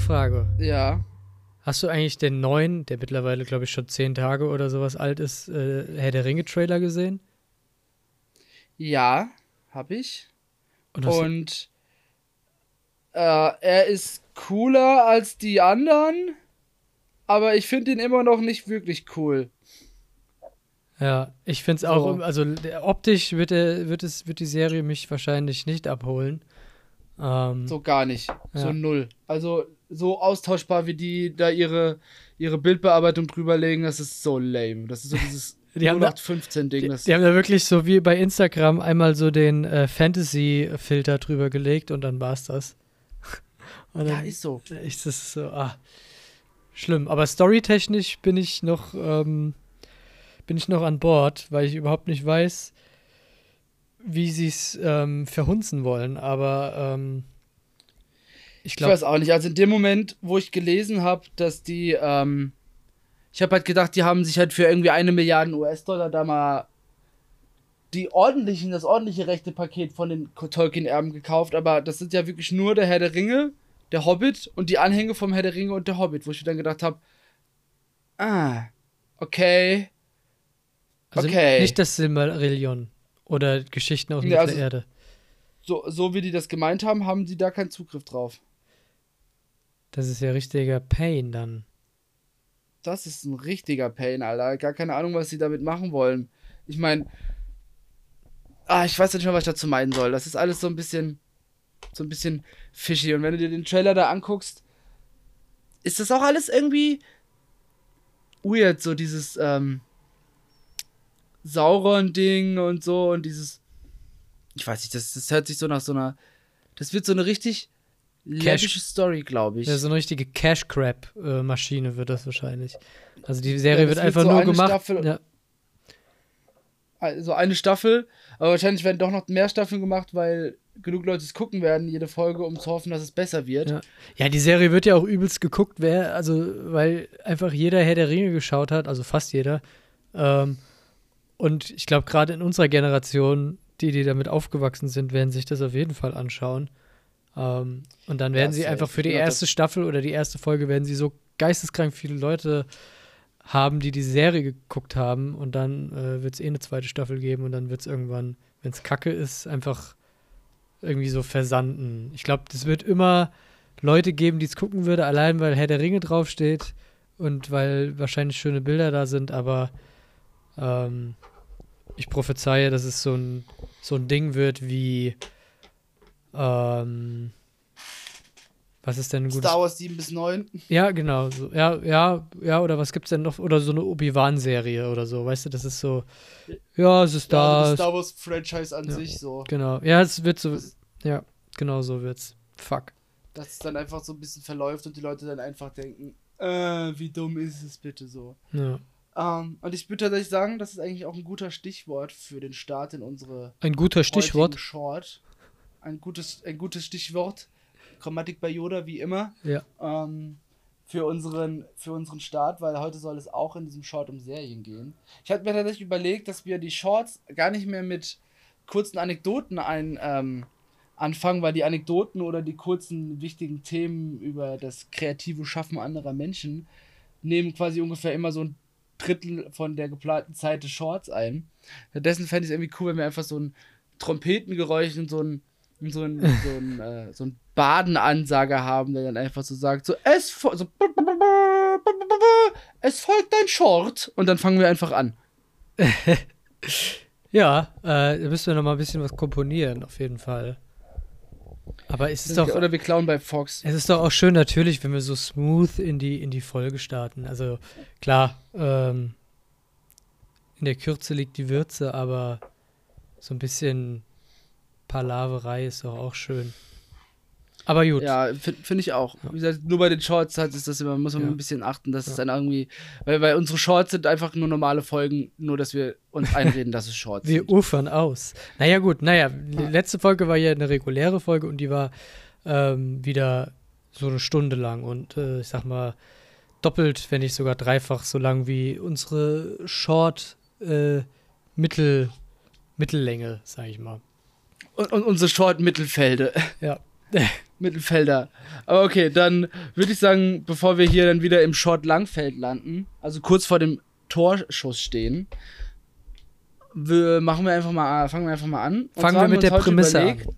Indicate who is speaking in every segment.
Speaker 1: Frage.
Speaker 2: Ja.
Speaker 1: Hast du eigentlich den neuen, der mittlerweile, glaube ich, schon zehn Tage oder sowas alt ist, äh, Herr der Ringe-Trailer gesehen?
Speaker 2: Ja, hab ich.
Speaker 1: Und,
Speaker 2: Und äh, er ist cooler als die anderen, aber ich finde ihn immer noch nicht wirklich cool.
Speaker 1: ja, ich finde es auch,
Speaker 2: So.
Speaker 1: also optisch wird, er, wird, es, wird die Serie mich wahrscheinlich nicht abholen. Ähm,
Speaker 2: So gar nicht. So
Speaker 1: Ja.
Speaker 2: null. Also so austauschbar, wie die da ihre, ihre Bildbearbeitung drüberlegen, das ist so lame. Das ist so dieses
Speaker 1: Die haben da-
Speaker 2: 0815-Ding.
Speaker 1: die, die haben da wirklich so wie bei Instagram einmal so den äh, Fantasy-Filter drüber gelegt und dann war's das. Und
Speaker 2: ja,
Speaker 1: dann
Speaker 2: ist so.
Speaker 1: ist das so, ah, schlimm. Aber storytechnisch bin ich noch, ähm, bin ich noch an Bord, weil ich überhaupt nicht weiß, wie sie es ähm, verhunzen wollen. Aber ähm, ich
Speaker 2: Ich
Speaker 1: glaube,
Speaker 2: weiß auch nicht. Also in dem Moment, wo ich gelesen habe, dass die, ähm, ich habe halt gedacht, die haben sich halt für irgendwie eine Milliarde US-Dollar da mal die ordentlichen, das ordentliche rechte Paket von den Tolkien-Erben gekauft, aber das sind ja wirklich nur der Herr der Ringe, der Hobbit und die Anhänge vom Herr der Ringe und der Hobbit, wo ich mir dann gedacht habe, ah, okay,
Speaker 1: also
Speaker 2: okay.
Speaker 1: nicht das Silmarillion oder Geschichten aus
Speaker 2: Nee, also-
Speaker 1: Mittelerde.
Speaker 2: so, so wie die das gemeint haben, haben die da keinen Zugriff drauf.
Speaker 1: Das ist ja richtiger Pain dann.
Speaker 2: Das ist ein richtiger Pain, Alter. Gar keine Ahnung, was sie damit machen wollen. Ich meine, ah, ich weiß nicht mehr, was ich dazu meinen soll. Das ist alles so ein bisschen, so ein bisschen fishy. Und wenn du dir den Trailer da anguckst, ist das auch alles irgendwie weird, so dieses ähm, Sauron-Ding und so und dieses, ich weiß nicht, das, das hört sich so nach so einer, das wird so eine richtig läppische Story, glaube ich.
Speaker 1: Ja, so eine richtige Cash-Grab-Maschine wird das wahrscheinlich. Also die Serie
Speaker 2: Ja,
Speaker 1: wird
Speaker 2: wird
Speaker 1: einfach
Speaker 2: so
Speaker 1: nur
Speaker 2: eine
Speaker 1: gemacht.
Speaker 2: Staffel-
Speaker 1: ja,
Speaker 2: also eine Staffel, aber wahrscheinlich werden doch noch mehr Staffeln gemacht, weil genug Leute es gucken werden, jede Folge, um zu hoffen, dass es besser wird.
Speaker 1: Ja. ja, die Serie wird ja auch übelst geguckt, wer, also, weil einfach jeder Herr der Ringe geschaut hat, also fast jeder. Ähm, und ich glaube, gerade in unserer Generation, die, die damit aufgewachsen sind, werden sich das auf jeden Fall anschauen. Ähm, und dann werden
Speaker 2: Ja,
Speaker 1: sie einfach für die erste Staffel oder die erste Folge werden sie so geisteskrank viele Leute haben, die die Serie geguckt haben. Und dann äh, wird es eh eine zweite Staffel geben und dann wird es irgendwann, wenn es kacke ist, einfach irgendwie so versanden. Ich glaube, es wird immer Leute geben, die es gucken würde, allein weil Herr der Ringe draufsteht und weil wahrscheinlich schöne Bilder da sind, aber ähm, ich prophezeie, dass es so ein, so ein Ding wird wie ähm, was ist denn ein gutes
Speaker 2: Star Wars 7 bis 9.
Speaker 1: ja, genau. So, ja, ja, ja, oder was gibt's denn noch? Oder so eine Obi-Wan-Serie oder so, weißt du, das ist so, ja, es ist
Speaker 2: Ja,
Speaker 1: da.
Speaker 2: also
Speaker 1: es-
Speaker 2: das Star Wars Franchise an
Speaker 1: Ja.
Speaker 2: sich so.
Speaker 1: genau. Ja, es wird so, ja, genau so wird's. Fuck.
Speaker 2: Dass es dann einfach so ein bisschen verläuft und die Leute dann einfach denken, äh, wie dumm ist es bitte so.
Speaker 1: Ja.
Speaker 2: Ähm, und ich würde tatsächlich sagen, das ist eigentlich auch ein guter Stichwort für den Start in unsere
Speaker 1: Ein guter Stichwort.
Speaker 2: Short. Ein gutes, ein gutes Stichwort. Grammatik bei Yoda, wie immer.
Speaker 1: Ja.
Speaker 2: ähm, für, unseren, für unseren Start, weil heute soll es auch in diesem Short um Serien gehen. Ich hatte mir tatsächlich überlegt, dass wir die Shorts gar nicht mehr mit kurzen Anekdoten ein, ähm, anfangen, weil die Anekdoten oder die kurzen wichtigen Themen über das kreative Schaffen anderer Menschen nehmen quasi ungefähr immer so ein Drittel von der geplanten Zeit des Shorts ein. Stattdessen fände ich es irgendwie cool, wenn wir einfach so ein Trompetengeräusch und so ein so ein, so ein, äh, so ein Badenansager haben, der dann einfach so sagt, so es, fo- so, es folgt ein Short und dann fangen wir einfach an.
Speaker 1: Ja, äh, da müssen wir noch mal ein bisschen was komponieren, auf jeden Fall. Aber es ist doch,
Speaker 2: Oder wir klauen bei Fox.
Speaker 1: es ist doch auch schön natürlich, wenn wir so smooth in die, in die Folge starten. Also klar, ähm, in der Kürze liegt die Würze, aber so ein bisschen Palaverei ist doch auch schön. Aber gut.
Speaker 2: Ja, finde find ich auch. Wie gesagt, nur bei den Shorts halt ist das immer, muss man
Speaker 1: Ja.
Speaker 2: ein bisschen achten, dass es
Speaker 1: Ja.
Speaker 2: dann irgendwie, weil, weil unsere Shorts sind einfach nur normale Folgen, nur dass wir uns einreden, dass es Shorts
Speaker 1: Wir
Speaker 2: sind.
Speaker 1: ufern aus. Naja, gut, naja, die letzte Folge war ja eine reguläre Folge und die war ähm, wieder so eine Stunde lang und äh, ich sag mal doppelt, wenn nicht sogar dreifach so lang wie unsere Short äh, Mittel Mittellänge, sag ich mal.
Speaker 2: Und, und unsere Short-Mittelfelde.
Speaker 1: Ja.
Speaker 2: Mittelfelder. Aber okay, dann würde ich sagen, bevor wir hier dann wieder im Short Langfeld landen, also kurz vor dem Torschuss stehen, wir machen wir einfach mal, fangen wir einfach mal an. Und
Speaker 1: Fangen wir mit der Prämisse
Speaker 2: überlegt,
Speaker 1: an.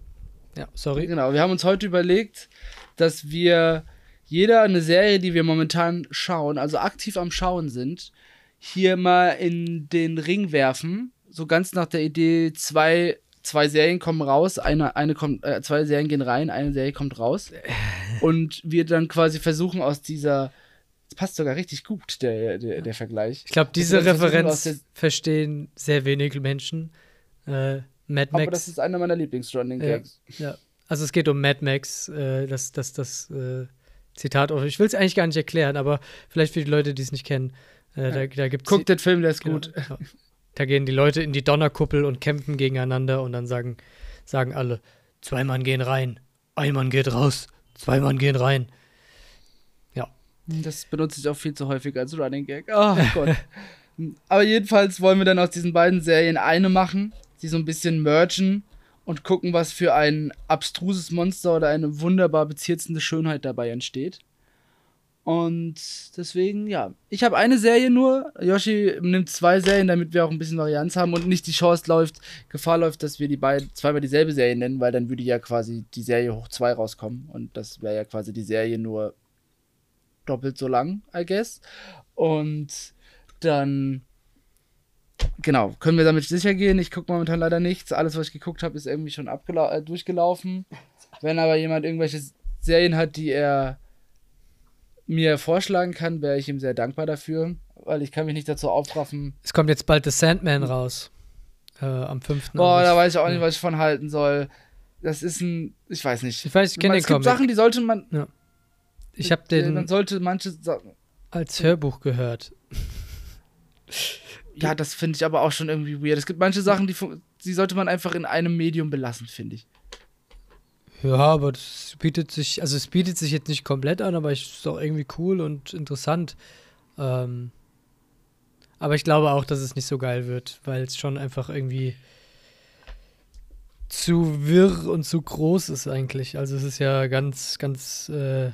Speaker 1: Ja, sorry.
Speaker 2: Genau, wir haben uns heute überlegt, dass wir jeder eine Serie, die wir momentan schauen, also aktiv am Schauen sind, hier mal in den Ring werfen. So ganz nach der Idee, zwei, zwei Serien kommen raus, eine, eine kommt, äh, zwei Serien gehen rein, eine Serie kommt raus. Und wir dann quasi versuchen aus dieser. Das passt sogar richtig gut, der, der, der Vergleich.
Speaker 1: Ich glaube, diese Referenz verstehen sehr wenige Menschen. Äh, Mad
Speaker 2: Aber
Speaker 1: Max.
Speaker 2: das ist einer meiner Lieblingsrunning
Speaker 1: Ja.
Speaker 2: Gags.
Speaker 1: Ja, also es geht um Mad Max, äh, das, das, das äh, Zitat. Ich will es eigentlich gar nicht erklären, aber vielleicht für die Leute, die es nicht kennen, äh, da, da gibt es.
Speaker 2: Guckt den Film, der ist
Speaker 1: genau,
Speaker 2: gut.
Speaker 1: ja. Da gehen die Leute in die Donnerkuppel und kämpfen gegeneinander und dann sagen, sagen alle, zwei Mann gehen rein, ein Mann geht raus, zwei Mann gehen rein.
Speaker 2: Das benutze ich auch viel zu häufig als Running Gag. Oh Gott. Aber jedenfalls wollen wir dann aus diesen beiden Serien eine machen, die so ein bisschen mergen und gucken, was für ein abstruses Monster oder eine wunderbar bezirznde Schönheit dabei entsteht. Und deswegen, ja. Ich habe eine Serie nur. Yoshi nimmt zwei Serien, damit wir auch ein bisschen Varianz haben und nicht die Chance läuft, Gefahr läuft, dass wir die beiden zweimal dieselbe Serie nennen, weil dann würde ja quasi die Serie hoch zwei rauskommen. Und das wäre ja quasi die Serie nur doppelt so lang, I guess. Und dann, genau, können wir damit sicher gehen. Ich gucke momentan leider nichts. Alles, was ich geguckt habe, ist irgendwie schon äh, durchgelaufen. Wenn aber jemand irgendwelche Serien hat, die er mir vorschlagen kann, wäre ich ihm sehr dankbar dafür, weil ich kann mich nicht dazu aufraffen.
Speaker 1: Es kommt jetzt bald The Sandman raus. Äh, am 5.
Speaker 2: Boah,
Speaker 1: August.
Speaker 2: da weiß ich auch nicht,
Speaker 1: Ja.
Speaker 2: was ich von halten soll. Das ist ein, ich weiß nicht.
Speaker 1: Ich weiß, ich kenne den
Speaker 2: es gibt
Speaker 1: Comic.
Speaker 2: Sachen, die sollte man,
Speaker 1: ich habe
Speaker 2: man
Speaker 1: den
Speaker 2: sollte manche Sachen,
Speaker 1: als Hörbuch gehört.
Speaker 2: Ja, das finde ich aber auch schon irgendwie weird. Es gibt manche Sachen, die, die sollte man einfach in einem Medium belassen, finde ich.
Speaker 1: Ja, aber das bietet sich, also es bietet sich jetzt nicht komplett an, aber es ist auch irgendwie cool und interessant. Ähm, aber ich glaube auch, dass es nicht so geil wird, weil es schon einfach irgendwie zu wirr und zu groß ist eigentlich. Also es ist ja ganz, ganz, äh,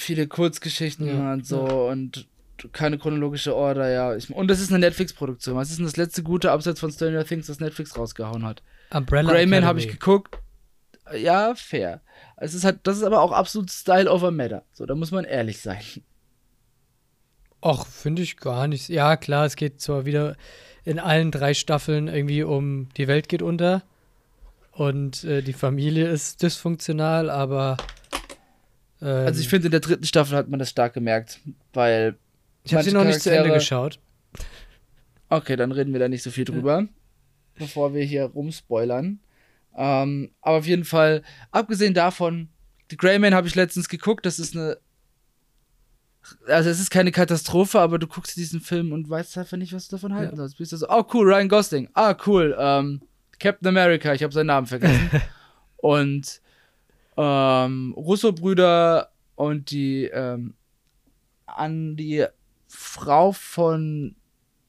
Speaker 2: Viele Kurzgeschichten
Speaker 1: Ja,
Speaker 2: und so und keine chronologische Order, ja. Ich, und das ist eine Netflix-Produktion. Was ist denn das letzte gute Abseits von Stranger Things, das Netflix rausgehauen hat?
Speaker 1: Umbrella
Speaker 2: Greyman habe ich geguckt. Ja, fair. Es ist halt, das ist aber auch absolut Style over Matter. So, da muss man ehrlich sein.
Speaker 1: Och, finde ich gar nicht. Ja, klar, es geht zwar wieder in allen drei Staffeln irgendwie um die Welt geht unter und äh, die Familie ist dysfunktional, aber ähm,
Speaker 2: Also ich finde, in der dritten Staffel hat man das stark gemerkt, weil
Speaker 1: ich habe sie noch nicht zu Ende geschaut.
Speaker 2: Okay, dann reden wir da nicht so viel drüber, bevor wir hier rumspoilern. Ähm, aber auf jeden Fall, abgesehen davon, The Greyman habe ich letztens geguckt, das ist eine. Also, es ist keine Katastrophe, aber du guckst diesen Film und weißt einfach nicht, was du davon halten
Speaker 1: Ja.
Speaker 2: sollst. Bist du so, oh cool, Ryan Gosling. Ah, cool, ähm, Captain America, ich habe seinen Namen vergessen. und ähm, Russo-Brüder und die, ähm, an die Frau von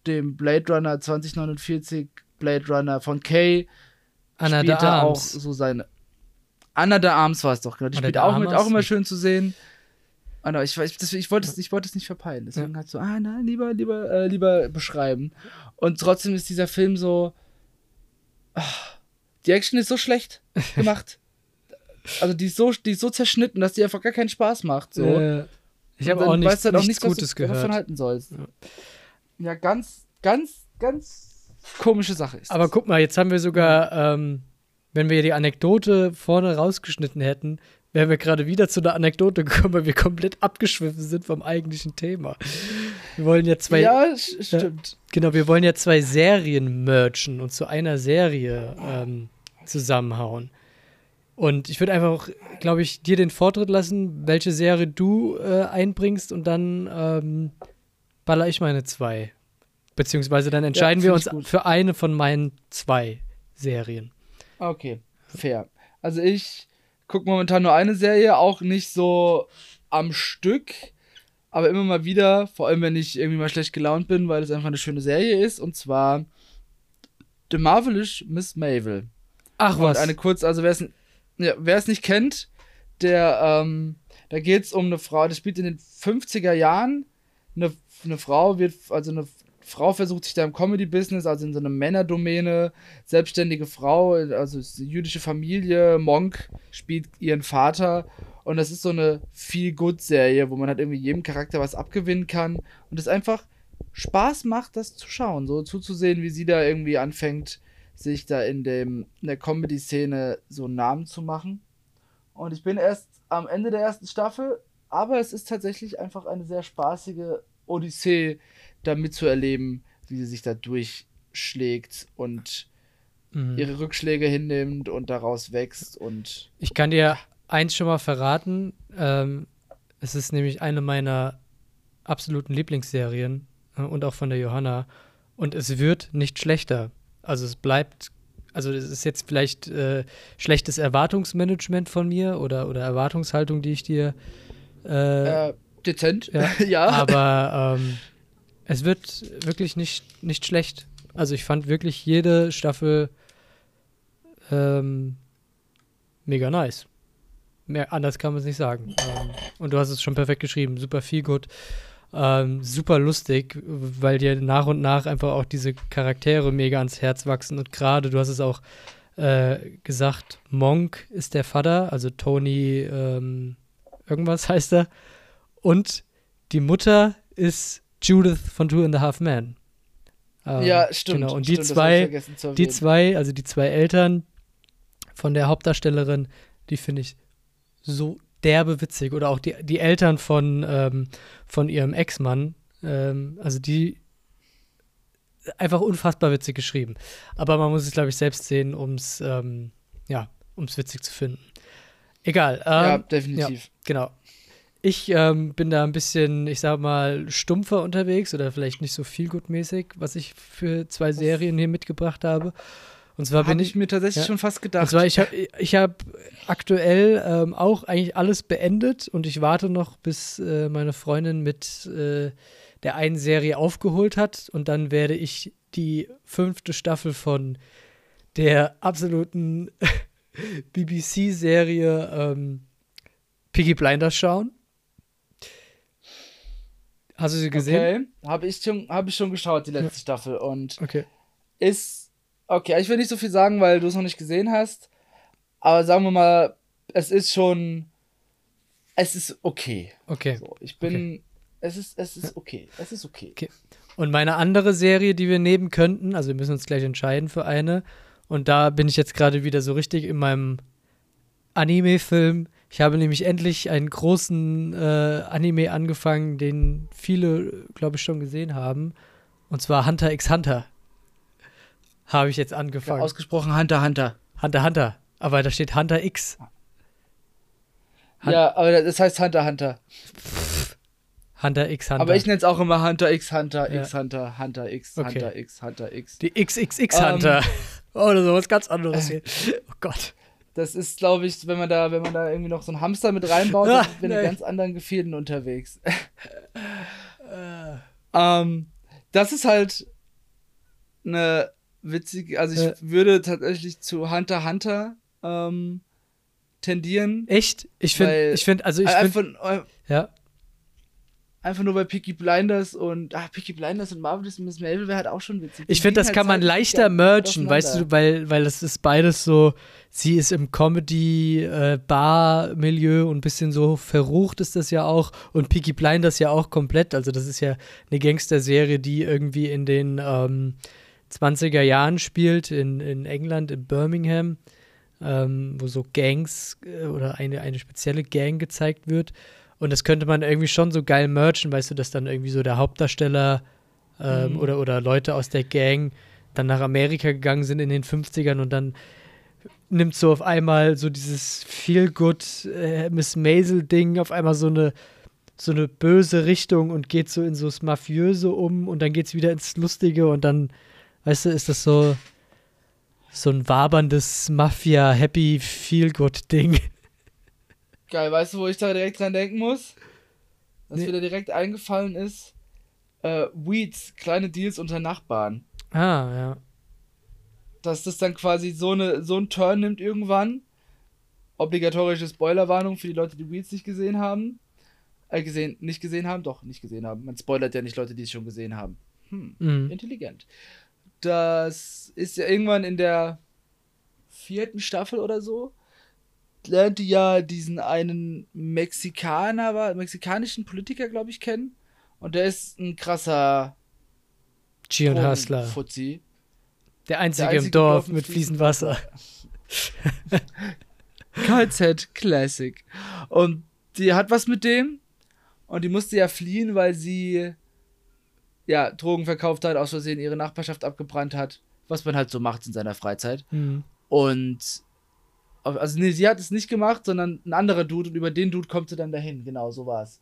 Speaker 2: dem Blade Runner 2049, Blade Runner von Kay,
Speaker 1: Anna de
Speaker 2: auch
Speaker 1: Arms.
Speaker 2: so seine. Anna de Arms war es doch, genau. Die spielt auch mit, auch immer schön zu sehen. Anna, ich, weiß- das- ich wollte es ich wollte es nicht verpeilen. Deswegen halt so, ah nein, lieber, lieber, äh, lieber beschreiben. Und trotzdem ist dieser Film so. ah, die Action ist so schlecht gemacht. also die ist so, die ist so zerschnitten, dass die einfach gar keinen Spaß macht. So.
Speaker 1: Äh, ich habe
Speaker 2: dann
Speaker 1: auch nichts,
Speaker 2: weißt du halt auch
Speaker 1: nichts
Speaker 2: nicht,
Speaker 1: Gutes
Speaker 2: was du davon
Speaker 1: gehört.
Speaker 2: halten sollst. Ja, ganz, ganz, ganz komische Sache ist.
Speaker 1: Aber
Speaker 2: das.
Speaker 1: guck mal, jetzt haben wir sogar, ähm, wenn wir die Anekdote vorne rausgeschnitten hätten, wären wir gerade wieder zu einer Anekdote gekommen, weil wir komplett abgeschwiffen sind vom eigentlichen Thema. Wir wollen ja zwei,
Speaker 2: ja, stimmt.
Speaker 1: genau, wir wollen ja zwei Serien mergen und zu einer Serie ähm, zusammenhauen. Und ich würde einfach, glaube ich, dir den Vortritt lassen, welche Serie du äh, einbringst und dann ähm, baller ich meine zwei. Beziehungsweise dann entscheiden wir
Speaker 2: find
Speaker 1: uns
Speaker 2: gut.
Speaker 1: für eine von meinen zwei Serien.
Speaker 2: Okay, fair. Also ich gucke momentan nur eine Serie, auch nicht so am Stück, aber immer mal wieder, vor allem wenn ich irgendwie mal schlecht gelaunt bin, weil es einfach eine schöne Serie ist, und zwar The Marvelous Miss Mavel.
Speaker 1: Ach
Speaker 2: Und
Speaker 1: was.
Speaker 2: eine kurz, also wer es ja, nicht kennt, der, ähm, da geht es um eine Frau, das spielt in den 50er Jahren. Eine, eine Frau wird, also eine Frau versucht sich da im Comedy-Business, also in so einer Männerdomäne, selbstständige Frau, also jüdische Familie, Monk spielt ihren Vater und das ist so eine Feel-Good-Serie, wo man halt irgendwie jedem Charakter was abgewinnen kann und es einfach Spaß macht, das zu schauen, so zuzusehen, wie sie da irgendwie anfängt, sich da in, dem, in der Comedy-Szene so einen Namen zu machen. Und ich bin erst am Ende der ersten Staffel, aber es ist tatsächlich einfach eine sehr spaßige Odyssee, da mitzuerleben, wie sie sich da durchschlägt und mhm. ihre Rückschläge hinnimmt und daraus wächst und.
Speaker 1: Ich kann dir eins schon mal verraten. Ähm, es ist nämlich eine meiner absoluten Lieblingsserien äh, und auch von der Johanna. Und es wird nicht schlechter. Also es bleibt, also es ist jetzt vielleicht äh, schlechtes Erwartungsmanagement von mir oder, oder Erwartungshaltung, die ich dir
Speaker 2: äh, äh, dezent,
Speaker 1: ja. ja. Aber ähm, es wird wirklich nicht, nicht schlecht. Also ich fand wirklich jede Staffel ähm, mega nice. Mehr anders kann man es nicht sagen. Ähm, und du hast es schon perfekt geschrieben. Super viel gut. Ähm, super lustig, weil dir nach und nach einfach auch diese Charaktere mega ans Herz wachsen. Und gerade, du hast es auch äh, gesagt, Monk ist der Vater, also Tony ähm, irgendwas heißt er. Und die Mutter ist Judith von Two and a Half Men.
Speaker 2: Ähm, ja, stimmt.
Speaker 1: Genau. Und die zwei, die zwei, also die zwei Eltern von der Hauptdarstellerin, die finde ich so derbe witzig. Oder auch die, die Eltern von, ähm, von ihrem Ex-Mann. Ähm, also die einfach unfassbar witzig geschrieben. Aber man muss es, glaube ich, selbst sehen, um es ähm, ja, um's witzig zu finden. Egal.
Speaker 2: ja, ähm, definitiv.
Speaker 1: Ja, genau. Ich ähm, bin da ein bisschen, ich sag mal, stumpfer unterwegs oder vielleicht nicht so viel gutmäßig, was ich für zwei Serien hier mitgebracht habe. Und zwar hab bin ich,
Speaker 2: ich mir tatsächlich ja, schon fast gedacht. Und
Speaker 1: zwar, ich habe ich hab aktuell ähm, auch eigentlich alles beendet und ich warte noch, bis äh, meine Freundin mit äh, der einen Serie aufgeholt hat und dann werde ich die fünfte Staffel von der absoluten BBC-Serie ähm, Piggy Blinders schauen. Hast du sie gesehen?
Speaker 2: Okay, habe ich, schon, hab ich schon geschaut, die letzte ja. Staffel. Und
Speaker 1: okay.
Speaker 2: ist. Okay, ich will nicht so viel sagen, weil du es noch nicht gesehen hast. Aber sagen wir mal, es ist schon. Es ist okay.
Speaker 1: Okay.
Speaker 2: So, ich bin. Okay. Es ist, es ist okay. Es ist okay.
Speaker 1: okay. Und meine andere Serie, die wir nehmen könnten, also wir müssen uns gleich entscheiden für eine. Und da bin ich jetzt gerade wieder so richtig in meinem Anime-Film ich habe nämlich endlich einen großen äh, Anime angefangen, den viele, glaube ich, schon gesehen haben. Und zwar Hunter x Hunter. Habe ich jetzt angefangen. Ja,
Speaker 2: ausgesprochen Hunter Hunter.
Speaker 1: Hunter Hunter. Aber da steht Hunter X.
Speaker 2: Hun ja, aber das heißt Hunter Hunter.
Speaker 1: Hunter x Hunter.
Speaker 2: Aber ich nenne es auch immer Hunter x Hunter ja. x Hunter, Hunter x, okay. Hunter x, Hunter x.
Speaker 1: Die XXX Hunter. Um, ähm. Oder sowas ganz anderes hier. Oh Gott.
Speaker 2: Das ist, glaube ich, wenn man da, wenn man da irgendwie noch so einen Hamster mit reinbaut, dann sind wir in ganz anderen Gefilden unterwegs. ähm, das ist halt eine witzige, also ich ja. würde tatsächlich zu Hunter Hunter ähm, tendieren.
Speaker 1: Echt? Ich finde, ich finde, also ich finde, ja
Speaker 2: einfach nur bei Peaky Blinders und ah, Peaky Blinders und Marvelous Miss Maisel wäre halt auch schon witzig.
Speaker 1: Ich finde, das halt kann man leichter mergen, weißt du, weil, weil das ist beides so, sie ist im Comedy-Bar-Milieu äh, und ein bisschen so verrucht ist das ja auch und Peaky Blinders ja auch komplett, also das ist ja eine Gangster-Serie, die irgendwie in den ähm, 20er Jahren spielt, in, in England, in Birmingham, ähm, wo so Gangs äh, oder eine, eine spezielle Gang gezeigt wird. Und das könnte man irgendwie schon so geil merchen, weißt du, dass dann irgendwie so der Hauptdarsteller ähm, mhm. oder, oder Leute aus der Gang dann nach Amerika gegangen sind in den 50ern und dann nimmt so auf einmal so dieses Feel-Good äh, Miss Maisel-Ding auf einmal so eine so eine böse Richtung und geht so in so das Mafiöse um und dann geht es wieder ins Lustige und dann, weißt du, ist das so so ein waberndes Mafia-Happy-Feel-Good-Ding.
Speaker 2: Geil, weißt du, wo ich da direkt dran denken muss? Was nee. wieder direkt eingefallen ist? Äh, Weeds, kleine Deals unter Nachbarn.
Speaker 1: Ah, ja.
Speaker 2: Dass das dann quasi so, eine, so einen Turn nimmt irgendwann. obligatorische Spoilerwarnung für die Leute, die Weeds nicht gesehen haben. Äh, gesehen, nicht gesehen haben? Doch, nicht gesehen haben. Man spoilert ja nicht Leute, die es schon gesehen haben. Hm,
Speaker 1: Mhm.
Speaker 2: intelligent. Das ist ja irgendwann in der vierten Staffel oder so. Lernt die ja diesen einen Mexikaner, war- mexikanischen Politiker, glaube ich, kennen. Und der ist ein krasser
Speaker 1: G und Hustler.
Speaker 2: Fuzzi.
Speaker 1: Der einzige,
Speaker 2: einzige
Speaker 1: im Dorf
Speaker 2: Dorf mit
Speaker 1: mit fließend Wasser.
Speaker 2: KZ Classic. Und die hat was mit dem. Und die musste ja fliehen, weil sie ja Drogen verkauft hat, aus Versehen ihre Nachbarschaft abgebrannt hat. Was man halt so macht in seiner Freizeit.
Speaker 1: Mhm.
Speaker 2: Und also nee, sie hat es nicht gemacht, sondern ein anderer Dude und über den Dude kommt sie dann dahin. Genau, so war es.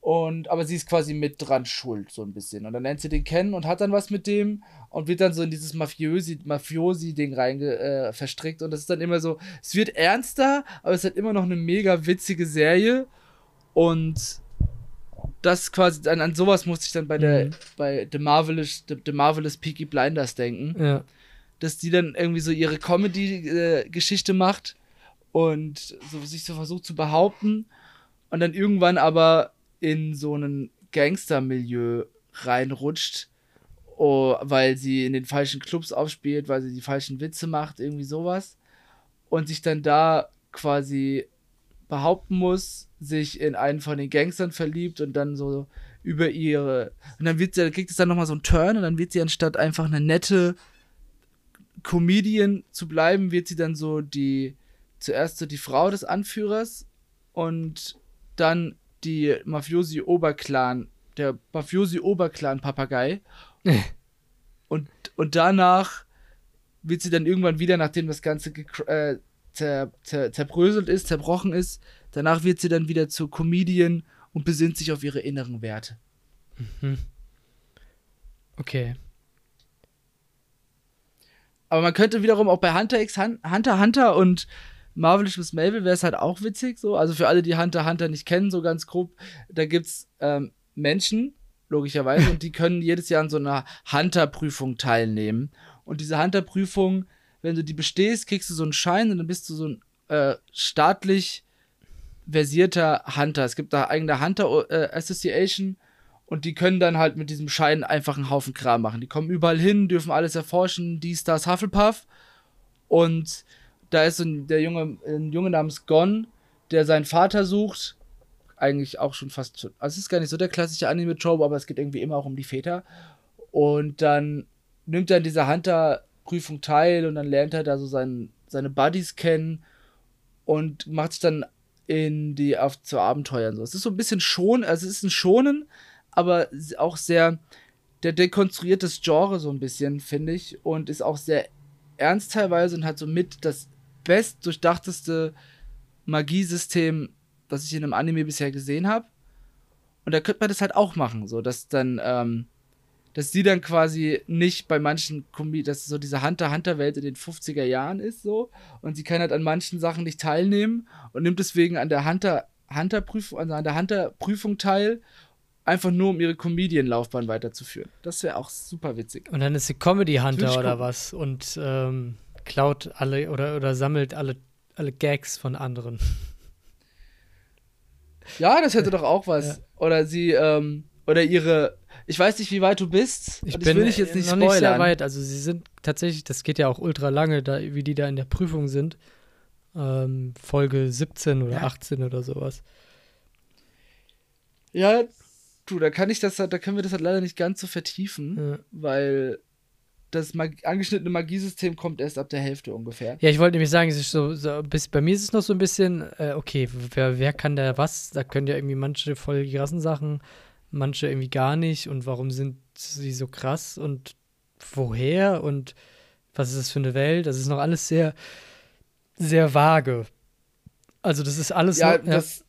Speaker 2: Und aber sie ist quasi mit dran schuld, so ein bisschen. Und dann lernt sie den kennen und hat dann was mit dem und wird dann so in dieses Mafiosi, Mafiosi-Ding rein äh, verstrickt. Und das ist dann immer so, es wird ernster, aber es ist halt immer noch eine mega witzige Serie. Und das quasi, an, an sowas musste ich dann bei der,
Speaker 1: Mhm.
Speaker 2: bei The Marvelous, The, The Marvelous Peaky Blinders denken
Speaker 1: Ja.
Speaker 2: Dass die dann irgendwie so ihre Comedy-Geschichte macht und so, sich so versucht zu behaupten und dann irgendwann aber in so ein Gangster-Milieu reinrutscht, oh, weil sie in den falschen Clubs aufspielt, weil sie die falschen Witze macht, irgendwie sowas und sich dann da quasi behaupten muss, sich in einen von den Gangstern verliebt und dann so über ihre und dann wird sie, kriegt es dann nochmal so einen Turn und dann wird sie anstatt einfach eine nette Comedian zu bleiben, wird sie dann so die zuerst so die Frau des Anführers und dann die Mafiosi Oberclan, der Mafiosi Oberclan Papagei. und, und danach wird sie dann irgendwann wieder, nachdem das Ganze äh, zer, zer, zerbröselt ist, zerbrochen ist, danach wird sie dann wieder zur Comedian und besinnt sich auf ihre inneren Werte.
Speaker 1: Okay.
Speaker 2: Aber man könnte wiederum auch bei Hunter x Hun- Hunter Hunter und Marvelous Miss Marvel wäre es halt auch witzig so. Also für alle, die Hunter Hunter nicht kennen, so ganz grob, da gibt's ähm, Menschen, logischerweise, und die können jedes Jahr an so einer Hunter-Prüfung teilnehmen. Und diese Hunter-Prüfung, wenn du die bestehst, kriegst du so einen Schein und dann bist du so ein äh, staatlich versierter Hunter. Es gibt da eigene Hunter äh, Association und die können dann halt mit diesem Schein einfach einen Haufen Kram machen. Die kommen überall hin, dürfen alles erforschen, dies, das, Hufflepuff. Und da ist so ein, der Junge, ein Junge namens Gon, der seinen Vater sucht. Eigentlich auch schon fast. Also es ist gar nicht so der klassische Anime-Trope, aber es geht irgendwie immer auch um die Väter. Und dann nimmt er an dieser Hunter-Prüfung teil und dann lernt er da so sein, seine Buddies kennen und macht sich dann in die auf zu Abenteuern so. Es ist so ein bisschen schon, also es ist ein Schonen, aber auch sehr der dekonstruiert das Genre so ein bisschen, finde ich, und ist auch sehr ernst teilweise und hat somit das best durchdachteste Magiesystem, das ich in einem Anime bisher gesehen habe. Und da könnte man das halt auch machen, so dass dann, ähm, dass sie dann quasi nicht bei manchen Kombi, dass so diese Hunter-Hunter-Welt in den 50er Jahren ist, so, und sie kann halt an manchen Sachen nicht teilnehmen und nimmt deswegen an der Hunter, Hunter-Prüfung, also an der Hunter-Prüfung teil, einfach nur um ihre Comedian-Laufbahn weiterzuführen. Das wäre auch super witzig.
Speaker 1: Und dann ist sie Comedy Hunter
Speaker 2: ich
Speaker 1: oder was und ähm, klaut alle oder, oder sammelt alle, alle Gags von anderen.
Speaker 2: Ja, das hätte doch auch was.
Speaker 1: Ja.
Speaker 2: Oder sie, ähm, oder ihre, ich weiß nicht, wie weit du bist.
Speaker 1: Ich bin
Speaker 2: dich jetzt nicht
Speaker 1: noch
Speaker 2: spoilern.
Speaker 1: nicht sehr weit. Also sie sind tatsächlich, das geht ja auch ultra lange, da, wie die da in der Prüfung sind. Ähm, Folge 17 oder
Speaker 2: Ja.
Speaker 1: 18 oder sowas.
Speaker 2: Ja, du, da kann ich das, halt- da können wir das halt leider nicht ganz so vertiefen,
Speaker 1: Ja.
Speaker 2: weil das Mag angeschnittene Magiesystem kommt erst ab der Hälfte ungefähr.
Speaker 1: Ja, ich wollte nämlich sagen, es ist so, so bis, bei mir ist es noch so ein bisschen, äh, okay, wer, wer kann da was? Da können ja irgendwie manche voll die krassen Sachen, manche irgendwie gar nicht. Und warum sind sie so krass? Und woher? Und was ist das für eine Welt? Das ist noch alles sehr, sehr vage. Also, das ist alles
Speaker 2: Ja,
Speaker 1: noch,
Speaker 2: das,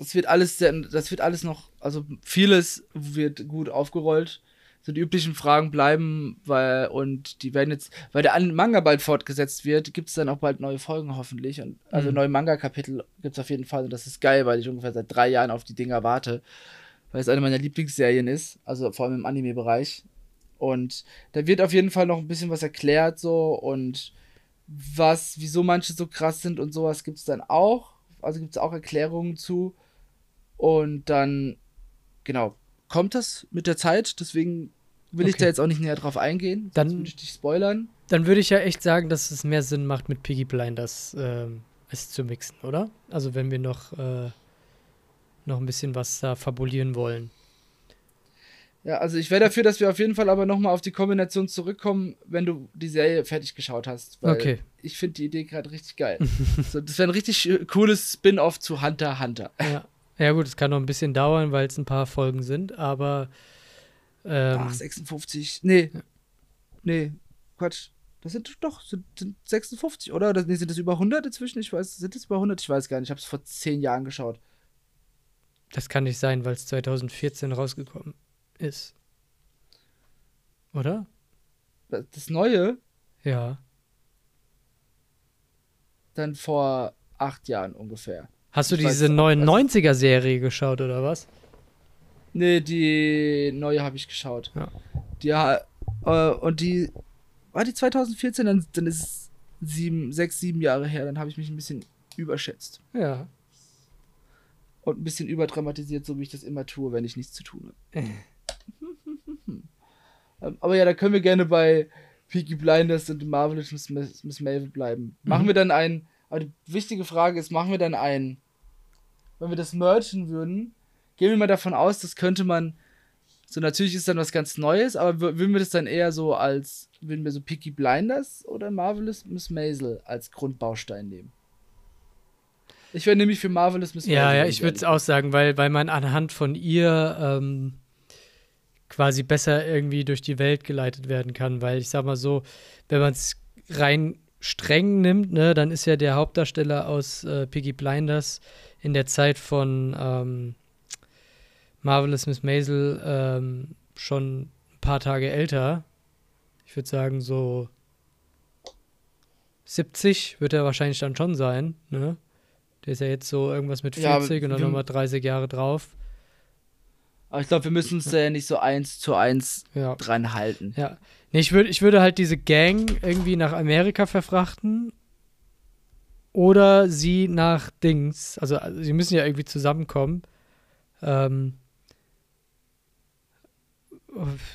Speaker 2: das wird alles sehr, das wird alles noch, also vieles wird gut aufgerollt. So die üblichen Fragen bleiben, weil, und die werden jetzt, weil der An- Manga bald fortgesetzt wird, gibt es dann auch bald neue Folgen hoffentlich. Und, also
Speaker 1: Mhm.
Speaker 2: neue Manga-Kapitel gibt es auf jeden Fall. Und das ist geil, weil ich ungefähr seit drei Jahren auf die Dinger warte. Weil es eine meiner Lieblingsserien ist, also vor allem im Anime-Bereich. Und da wird auf jeden Fall noch ein bisschen was erklärt, so und was, wieso manche so krass sind und sowas gibt es dann auch. Also gibt es auch Erklärungen zu. Und dann, genau, kommt das mit der Zeit. Deswegen will ich
Speaker 1: Okay.
Speaker 2: da jetzt auch nicht näher drauf eingehen.
Speaker 1: Dann-
Speaker 2: würde ich dich spoilern.
Speaker 1: Dann würde ich ja echt sagen, dass es mehr Sinn macht, mit Piggy Blinders ähm, es zu mixen, oder? Also wenn wir noch, äh, noch ein bisschen was da fabulieren wollen.
Speaker 2: Ja, also ich wäre dafür, dass wir auf jeden Fall aber nochmal auf die Kombination zurückkommen, wenn du die Serie fertig geschaut hast. Weil
Speaker 1: Okay.
Speaker 2: ich finde die Idee gerade richtig geil. so, das wäre ein richtig äh, cooles Spin-off zu Hunter Hunter.
Speaker 1: Ja. Ja gut, es kann noch ein bisschen dauern, weil es ein paar Folgen sind, aber ähm,
Speaker 2: Ach, 56. Nee. Nee. Quatsch. Das sind doch sind, sind 56, oder? Das, nee, sind das über 100 inzwischen? Ich weiß, sind das über 100? Ich weiß gar nicht. Ich habe es vor 10 Jahren geschaut.
Speaker 1: das kann nicht sein, weil es 2014 rausgekommen ist. Oder?
Speaker 2: Das das Neue
Speaker 1: Ja.
Speaker 2: dann vor 8 Jahren ungefähr.
Speaker 1: Hast du
Speaker 2: Ich
Speaker 1: diese
Speaker 2: es auch,
Speaker 1: 99er-Serie geschaut, oder was?
Speaker 2: Nee, die neue habe ich geschaut.
Speaker 1: Ja.
Speaker 2: Die, äh, und die war die 2014, dann, dann ist es sieben, sechs, sieben Jahre her. Dann habe ich mich ein bisschen überschätzt.
Speaker 1: Ja.
Speaker 2: Und ein bisschen überdramatisiert, so wie ich das immer tue, wenn ich nichts zu tun habe. Ähm, Aber ja, da können wir gerne bei Peaky Blinders und Marvelous Miss, Miss, Mavel bleiben. Machen
Speaker 1: Mhm.
Speaker 2: wir dann ein, aber die wichtige Frage ist, machen wir dann ein, wenn wir das merchen würden, gehen wir mal davon aus, das könnte man, so natürlich ist dann was ganz Neues, aber wür- würden wir das dann eher so als, würden wir so Peaky Blinders oder Marvelous Miss Maisel als Grundbaustein nehmen? Ich wäre nämlich für Marvelous Miss
Speaker 1: Ja,
Speaker 2: Maisel.
Speaker 1: ja,
Speaker 2: wenn
Speaker 1: ich würde es auch sagen, weil, weil man anhand von ihr ähm, quasi besser irgendwie durch die Welt geleitet werden kann. Weil ich sag mal so, wenn man es rein streng nimmt, ne, dann ist ja der Hauptdarsteller aus äh, Piggy Blinders in der Zeit von ähm, Marvelous Miss Maisel ähm, schon ein paar Tage älter. Ich würde sagen, so 70 wird er wahrscheinlich dann schon sein, ne? Der ist ja jetzt so irgendwas mit
Speaker 2: Ja, aber
Speaker 1: 40 und dann nochmal 30 Jahre drauf.
Speaker 2: Aber ich glaube, wir müssen uns da ja nicht so eins zu eins
Speaker 1: Ja.
Speaker 2: dran halten.
Speaker 1: Ja. Nee, ich, würd, ich würde halt diese Gang irgendwie nach Amerika verfrachten. Oder sie nach Dings. Also, also sie müssen ja irgendwie zusammenkommen. Ähm,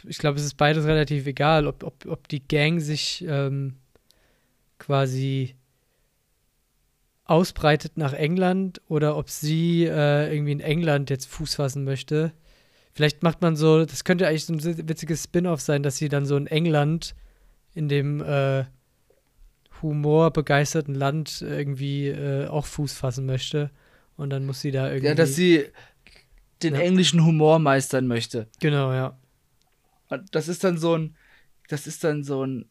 Speaker 1: ich glaube, es ist beides relativ egal, ob, ob, ob die Gang sich ähm, quasi ausbreitet nach England oder ob sie äh, irgendwie in England jetzt Fuß fassen möchte. Vielleicht macht man so, das könnte eigentlich so ein witziges Spin-off sein, dass sie dann so in England, in dem äh, humorbegeisterten Land irgendwie äh, auch Fuß fassen möchte. Und dann muss sie da irgendwie.
Speaker 2: Ja, dass sie den
Speaker 1: Ja.
Speaker 2: englischen Humor meistern möchte.
Speaker 1: Genau, ja.
Speaker 2: Und das ist dann so ein, das ist dann so ein,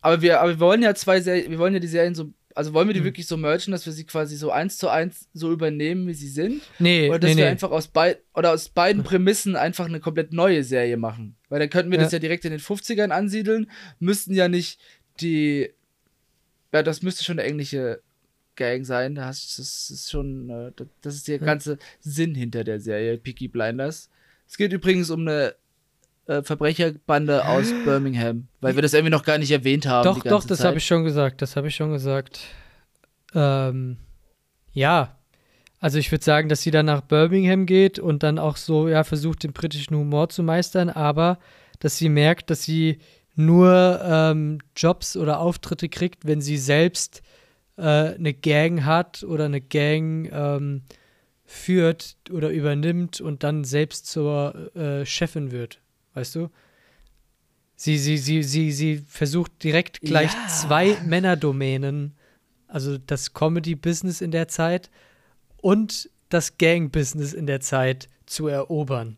Speaker 2: aber wir, aber wir wollen ja zwei Serien, wir wollen ja die Serien so, also wollen wir die
Speaker 1: Hm.
Speaker 2: wirklich so merchen, dass wir sie quasi so eins zu eins so übernehmen, wie sie sind?
Speaker 1: Nee,
Speaker 2: Oder dass
Speaker 1: nee,
Speaker 2: wir
Speaker 1: nee.
Speaker 2: einfach aus, bei, oder aus beiden Prämissen einfach eine komplett neue Serie machen? Weil dann könnten wir
Speaker 1: Ja.
Speaker 2: das ja direkt in den 50ern ansiedeln, müssten ja nicht die, ja, das müsste schon eine englische Gang sein, das ist schon, äh, das- ist der ganze Sinn hinter der Serie Peaky Blinders. Es geht übrigens um eine äh, Verbrecherbande aus Birmingham, weil wir das irgendwie noch gar nicht erwähnt haben.
Speaker 1: Doch, doch, das habe ich schon gesagt. Das habe ich schon gesagt. Ähm, ja. Also ich würde sagen, dass sie dann nach Birmingham geht und dann auch so, ja, versucht, den britischen Humor zu meistern, aber dass sie merkt, dass sie nur ähm, Jobs oder Auftritte kriegt, wenn sie selbst äh, eine Gang hat oder eine Gang ähm, führt oder übernimmt und dann selbst zur äh, Chefin wird. Weißt du? Sie, sie, sie, sie, sie versucht direkt gleich
Speaker 2: Ja.
Speaker 1: zwei Männerdomänen, also das Comedy-Business in der Zeit und das Gang-Business in der Zeit zu erobern.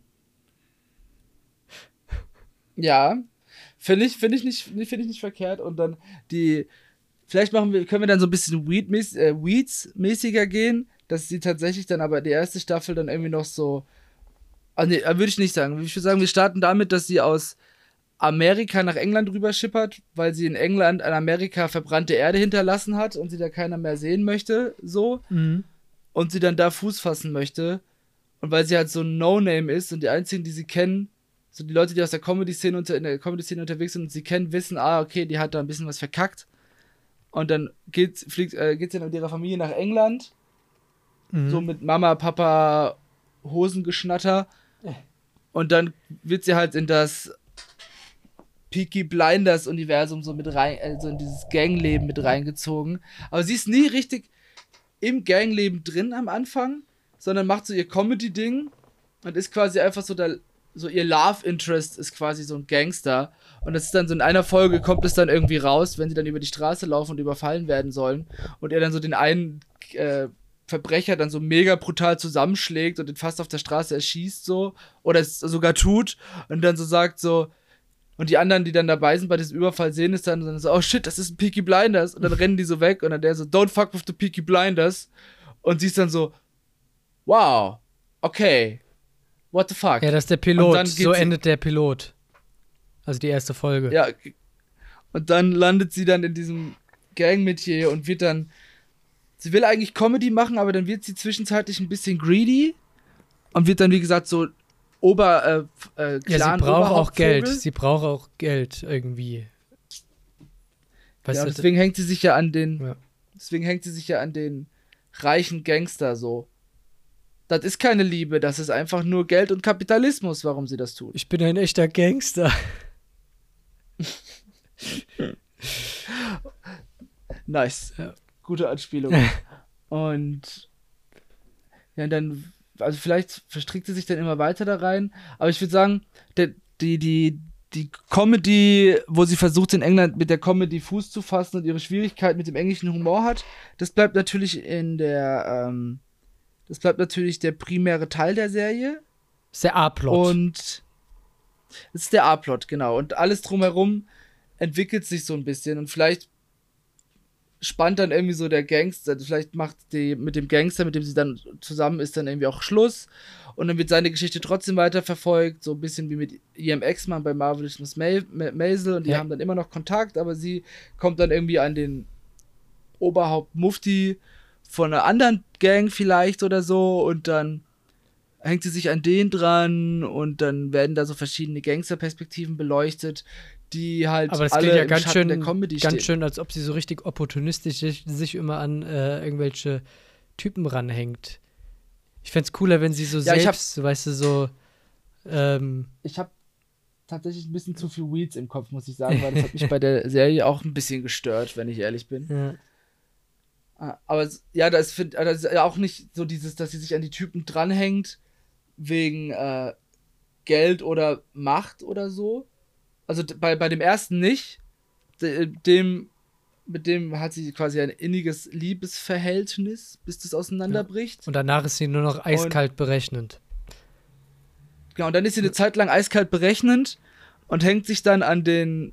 Speaker 2: Ja, finde ich, finde ich nicht, finde ich nicht verkehrt. Und dann die, vielleicht machen wir, können wir dann so ein bisschen Weed -mäß, äh, Weeds-mäßiger gehen, dass sie tatsächlich dann aber die erste Staffel dann irgendwie noch so, ah nee, würde ich nicht sagen. Ich würde sagen, wir starten damit, dass sie aus Amerika nach England rüber schippert, weil sie in England an Amerika verbrannte Erde hinterlassen hat und sie da keiner mehr sehen möchte, so. und sie dann da Fuß fassen möchte. Und weil sie halt so ein No-Name ist und die einzigen, die sie kennen, so die Leute, die aus der Comedy-Szene unter, in der Comedy-Szene unterwegs sind und sie kennen, wissen, ah, okay, die hat da ein bisschen was verkackt. Und dann geht, fliegt, äh, geht sie dann mit ihrer Familie nach England.
Speaker 1: Mhm.
Speaker 2: So mit Mama, Papa, Hosengeschnatter. Und dann wird sie halt in das Peaky Blinders Universum so mit rein, also in dieses Gangleben mit reingezogen. Aber sie ist nie richtig im Gangleben drin am Anfang, sondern macht so ihr Comedy-Ding und ist quasi einfach so der, so ihr Love Interest ist quasi so ein Gangster. Und das ist dann so in einer Folge kommt es dann irgendwie raus, wenn sie dann über die Straße laufen und überfallen werden sollen und er dann so den einen äh, Verbrecher dann so mega brutal zusammenschlägt und den fast auf der Straße erschießt so oder es sogar tut und dann so sagt so und die anderen, die dann dabei sind bei diesem Überfall, sehen es dann und dann so, oh shit, das ist ein Peaky Blinders. Und dann rennen die so weg und dann der so, don't fuck with the Peaky Blinders. Und sie ist dann so, wow, okay, what the fuck.
Speaker 1: Ja, das ist der Pilot. So endet der Pilot. Also die erste Folge.
Speaker 2: Ja. Und dann landet sie dann in diesem Gang-Metier und wird dann. Sie will eigentlich Comedy machen, aber dann wird sie zwischenzeitlich ein bisschen greedy und wird dann, wie gesagt, so Ober. Äh, äh,
Speaker 1: Ja, sie
Speaker 2: Clan
Speaker 1: braucht auch Geld. Sie braucht auch Geld irgendwie. Weißt
Speaker 2: Ja,
Speaker 1: du,
Speaker 2: deswegen hängt sie sich ja an den.
Speaker 1: Ja.
Speaker 2: Deswegen hängt sie sich ja an den reichen Gangster so. Das ist keine Liebe, das ist einfach nur Geld und Kapitalismus, warum sie das tut.
Speaker 1: ich bin ein echter Gangster.
Speaker 2: Nice.
Speaker 1: Ja.
Speaker 2: Gute Anspielung. und ja, dann, also vielleicht verstrickt sie sich dann immer weiter da rein. Aber ich würde sagen, der, die, die, die Comedy, wo sie versucht in England mit der Comedy Fuß zu fassen und ihre Schwierigkeiten mit dem englischen Humor hat, das bleibt natürlich in der, ähm, das bleibt natürlich der primäre Teil der Serie.
Speaker 1: Das ist der A-Plot.
Speaker 2: Und das ist der A-Plot, genau. Und alles drumherum entwickelt sich so ein bisschen. Und vielleicht spannt dann irgendwie so der Gangster, vielleicht macht die mit dem Gangster, mit dem sie dann zusammen ist, dann irgendwie auch Schluss. Und dann wird seine Geschichte trotzdem weiterverfolgt, so ein bisschen wie mit ihrem Ex-Mann bei Marvelous Miss Ma- Ma- Maisel. Und die
Speaker 1: Ja.
Speaker 2: haben dann immer noch Kontakt, aber sie kommt dann irgendwie an den Oberhaupt Mufti von einer anderen Gang vielleicht oder so und dann hängt sie sich an den dran und dann werden da so verschiedene Gangsterperspektiven beleuchtet, die halt
Speaker 1: Aber das
Speaker 2: alle
Speaker 1: klingt ja ganz schön, ganz
Speaker 2: stehen.
Speaker 1: schön, als ob sie so richtig opportunistisch sich, immer an äh, irgendwelche Typen ranhängt. Ich fände es cooler, wenn sie so
Speaker 2: Ja, ich hab-
Speaker 1: selbst, weißt du, so ähm,
Speaker 2: Ich habe tatsächlich ein bisschen zu viel Weeds im Kopf, muss ich sagen, weil das hat mich bei der Serie auch ein bisschen gestört, wenn ich ehrlich bin.
Speaker 1: ja.
Speaker 2: Ah, Aber ja, das, find, das ist ja auch nicht so dieses, dass sie sich an die Typen dranhängt wegen äh, Geld oder Macht oder so. Also bei, bei dem ersten nicht. De- Dem, mit dem hat sie quasi ein inniges Liebesverhältnis, bis das auseinanderbricht.
Speaker 1: Und danach ist sie nur noch eiskalt berechnend.
Speaker 2: Genau, und dann ist sie eine Zeit lang eiskalt berechnend und hängt sich dann an den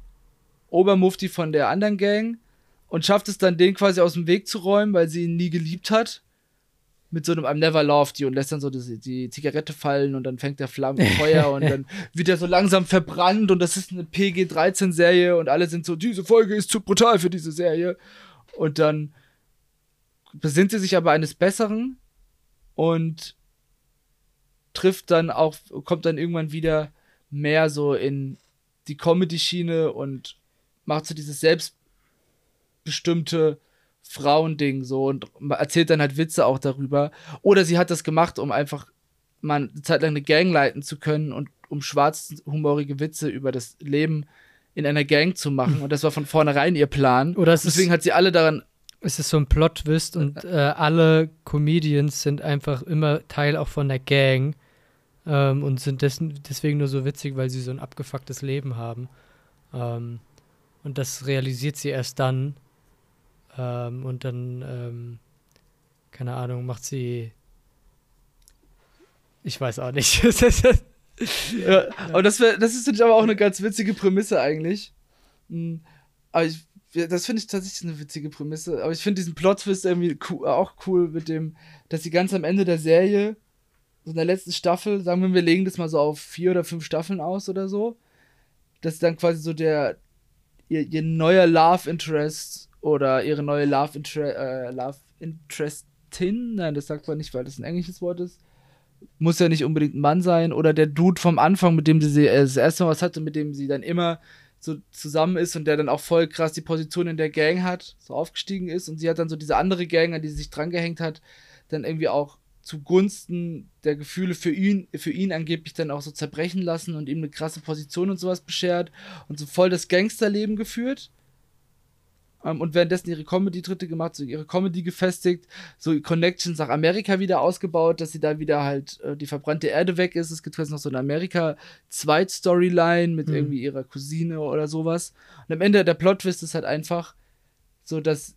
Speaker 2: Obermufti von der anderen Gang und schafft es dann, den quasi aus dem Weg zu räumen, weil sie ihn nie geliebt hat. Mit so einem I'm never loved you und lässt dann so die, die Zigarette fallen und dann fängt der Flammen Feuer und dann wird er so langsam verbrannt und das ist eine PG-13-Serie und alle sind so, diese Folge ist zu brutal für diese Serie. Und dann besinnt sie sich aber eines Besseren und trifft dann auch, kommt dann irgendwann wieder mehr so in die Comedy-Schiene und macht so dieses selbstbestimmte Frauending so und erzählt dann halt Witze auch darüber. Oder sie hat das gemacht, um einfach mal eine Zeit lang eine Gang leiten zu können und um schwarzhumorige Witze über das Leben in einer Gang zu machen. Und das war von vornherein ihr Plan.
Speaker 1: Oder
Speaker 2: Deswegen hat sie alle daran.
Speaker 1: Es ist so ein Plot-Twist und äh, alle Comedians sind einfach immer Teil auch von der Gang ähm, und sind dessen, deswegen nur so witzig, weil sie so ein abgefucktes Leben haben. Ähm, und das realisiert sie erst dann. Ähm, und dann, ähm, keine Ahnung, macht sie. Ich weiß auch nicht.
Speaker 2: Ja, aber das, wär, das ist finde ich aber auch eine ganz witzige Prämisse eigentlich. Hm, Aber ich, das finde ich tatsächlich eine witzige Prämisse. Aber ich finde diesen Plot-Twist irgendwie cool, auch cool mit dem, dass sie ganz am Ende der Serie, so in der letzten Staffel, sagen wir, wir legen das mal so auf vier oder fünf Staffeln aus oder so, dass dann quasi so der, ihr, ihr neuer Love Interest oder ihre neue Love, Inter äh, Love Interestin, nein, das sagt man nicht, weil das ein englisches Wort ist, muss ja nicht unbedingt ein Mann sein. Oder der Dude vom Anfang, mit dem sie äh, das erste Mal was hatte, mit dem sie dann immer so zusammen ist und der dann auch voll krass die Position in der Gang hat, so aufgestiegen ist und sie hat dann so diese andere Gang, an die sie sich drangehängt hat, dann irgendwie auch zugunsten der Gefühle für ihn, für ihn angeblich dann auch so zerbrechen lassen und ihm eine krasse Position und sowas beschert und so voll das Gangsterleben geführt. Ähm, und währenddessen ihre Comedy-Tritte gemacht, so ihre Comedy gefestigt, so Connections nach Amerika wieder ausgebaut, dass sie da wieder halt äh, die verbrannte Erde weg ist. Es gibt jetzt noch so eine Amerika-Zweit-Storyline mit mhm. irgendwie ihrer Cousine oder sowas. Und am Ende der Plot-Twist ist halt einfach so, dass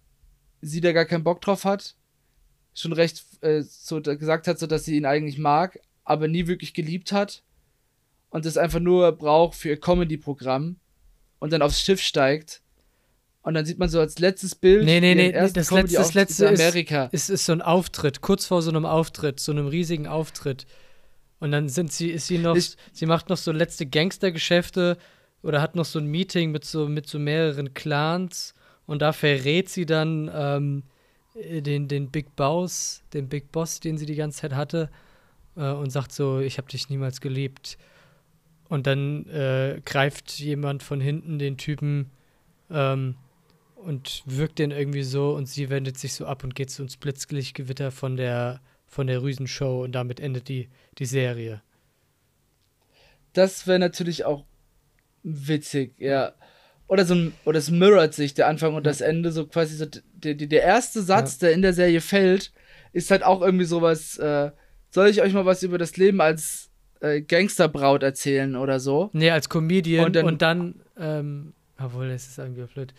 Speaker 2: sie da gar keinen Bock drauf hat. Schon recht äh, so gesagt hat, so dass sie ihn eigentlich mag, aber nie wirklich geliebt hat. Und es einfach nur braucht für ihr Comedy-Programm und dann aufs Schiff steigt und dann sieht man so als letztes Bild.
Speaker 1: Nee, nee, nee, das, letzte, das letzte Amerika. Ist, ist, ist so ein Auftritt, kurz vor so einem Auftritt, so einem riesigen Auftritt. Und dann sind sie, ist sie noch, ich, sie macht noch so letzte Gangstergeschäfte oder hat noch so ein Meeting mit so, mit so mehreren Clans und da verrät sie dann ähm, den, den Big Boss, den Big Boss, den sie die ganze Zeit hatte, äh, und sagt so, ich habe dich niemals geliebt. Und dann äh, greift jemand von hinten den Typen ähm, und wirkt den irgendwie so und sie wendet sich so ab und geht so ins Blitzlichtgewitter von der, von der Rüsenshow und damit endet die, die Serie.
Speaker 2: Das wäre natürlich auch witzig, ja. Oder so ein, oder es mirrort sich der Anfang und das Ende, so quasi so der, der erste Satz, ja. der in der Serie fällt, ist halt auch irgendwie sowas, äh, soll ich euch mal was über das Leben als äh, Gangsterbraut erzählen oder so?
Speaker 1: Nee, als Comedian und dann, und dann ähm, obwohl, das ist irgendwie blöd.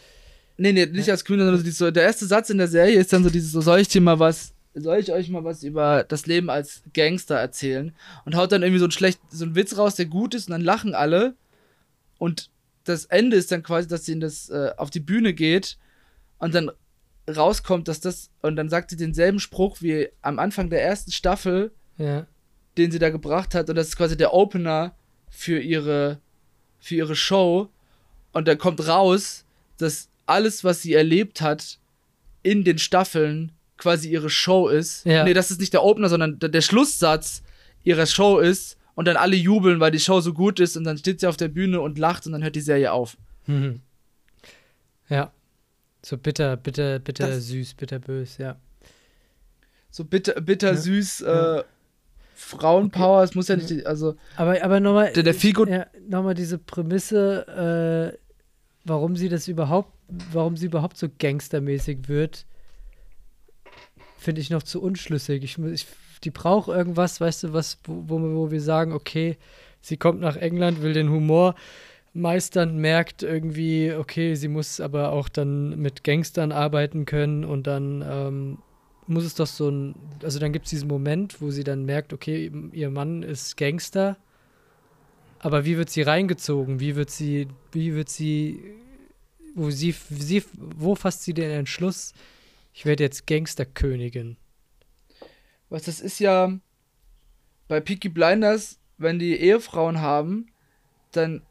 Speaker 2: Nee, nee, nicht als Grüner, sondern so, der erste Satz in der Serie ist dann so dieses, so soll ich dir mal was, soll ich euch mal was über das Leben als Gangster erzählen? Und haut dann irgendwie so ein schlecht, so ein Witz raus, der gut ist und dann lachen alle. Und das Ende ist dann quasi, dass sie in das, äh, auf die Bühne geht und dann rauskommt, dass das, und dann sagt sie denselben Spruch wie am Anfang der ersten Staffel,
Speaker 1: ja.
Speaker 2: den sie da gebracht hat. Und das ist quasi der Opener für ihre, für ihre Show. Und dann kommt raus, dass alles, was sie erlebt hat in den Staffeln, quasi ihre Show ist. Ja. Nee, das ist nicht der Opener, sondern der, Schlusssatz ihrer Show ist. Und dann alle jubeln, weil die Show so gut ist. Und dann steht sie auf der Bühne und lacht und dann hört die Serie auf.
Speaker 1: Mhm. Ja. So bitter, bitter, bitter das süß, bitter bös, ja.
Speaker 2: So bitter, bitter ja. süß, äh, Frauenpower, okay. es muss ja nicht, also.
Speaker 1: Aber, aber nochmal.
Speaker 2: Der, der.
Speaker 1: Ja, nochmal diese Prämisse, äh, warum sie das überhaupt, warum sie überhaupt so gangstermäßig wird, finde ich noch zu unschlüssig. Ich, ich, die braucht irgendwas, weißt du, was, wo, wo wir sagen, okay, sie kommt nach England, will den Humor meistern, merkt irgendwie, okay, sie muss aber auch dann mit Gangstern arbeiten können und dann ähm, muss es doch so ein, also dann gibt es diesen Moment, wo sie dann merkt, okay, ihr Mann ist Gangster aber wie wird sie reingezogen? Wie wird sie, wie wird sie, wo sie, sie wo fasst sie den Entschluss, ich werde jetzt Gangsterkönigin?
Speaker 2: Was das ist ja bei Peaky Blinders, wenn die Ehefrauen haben, dann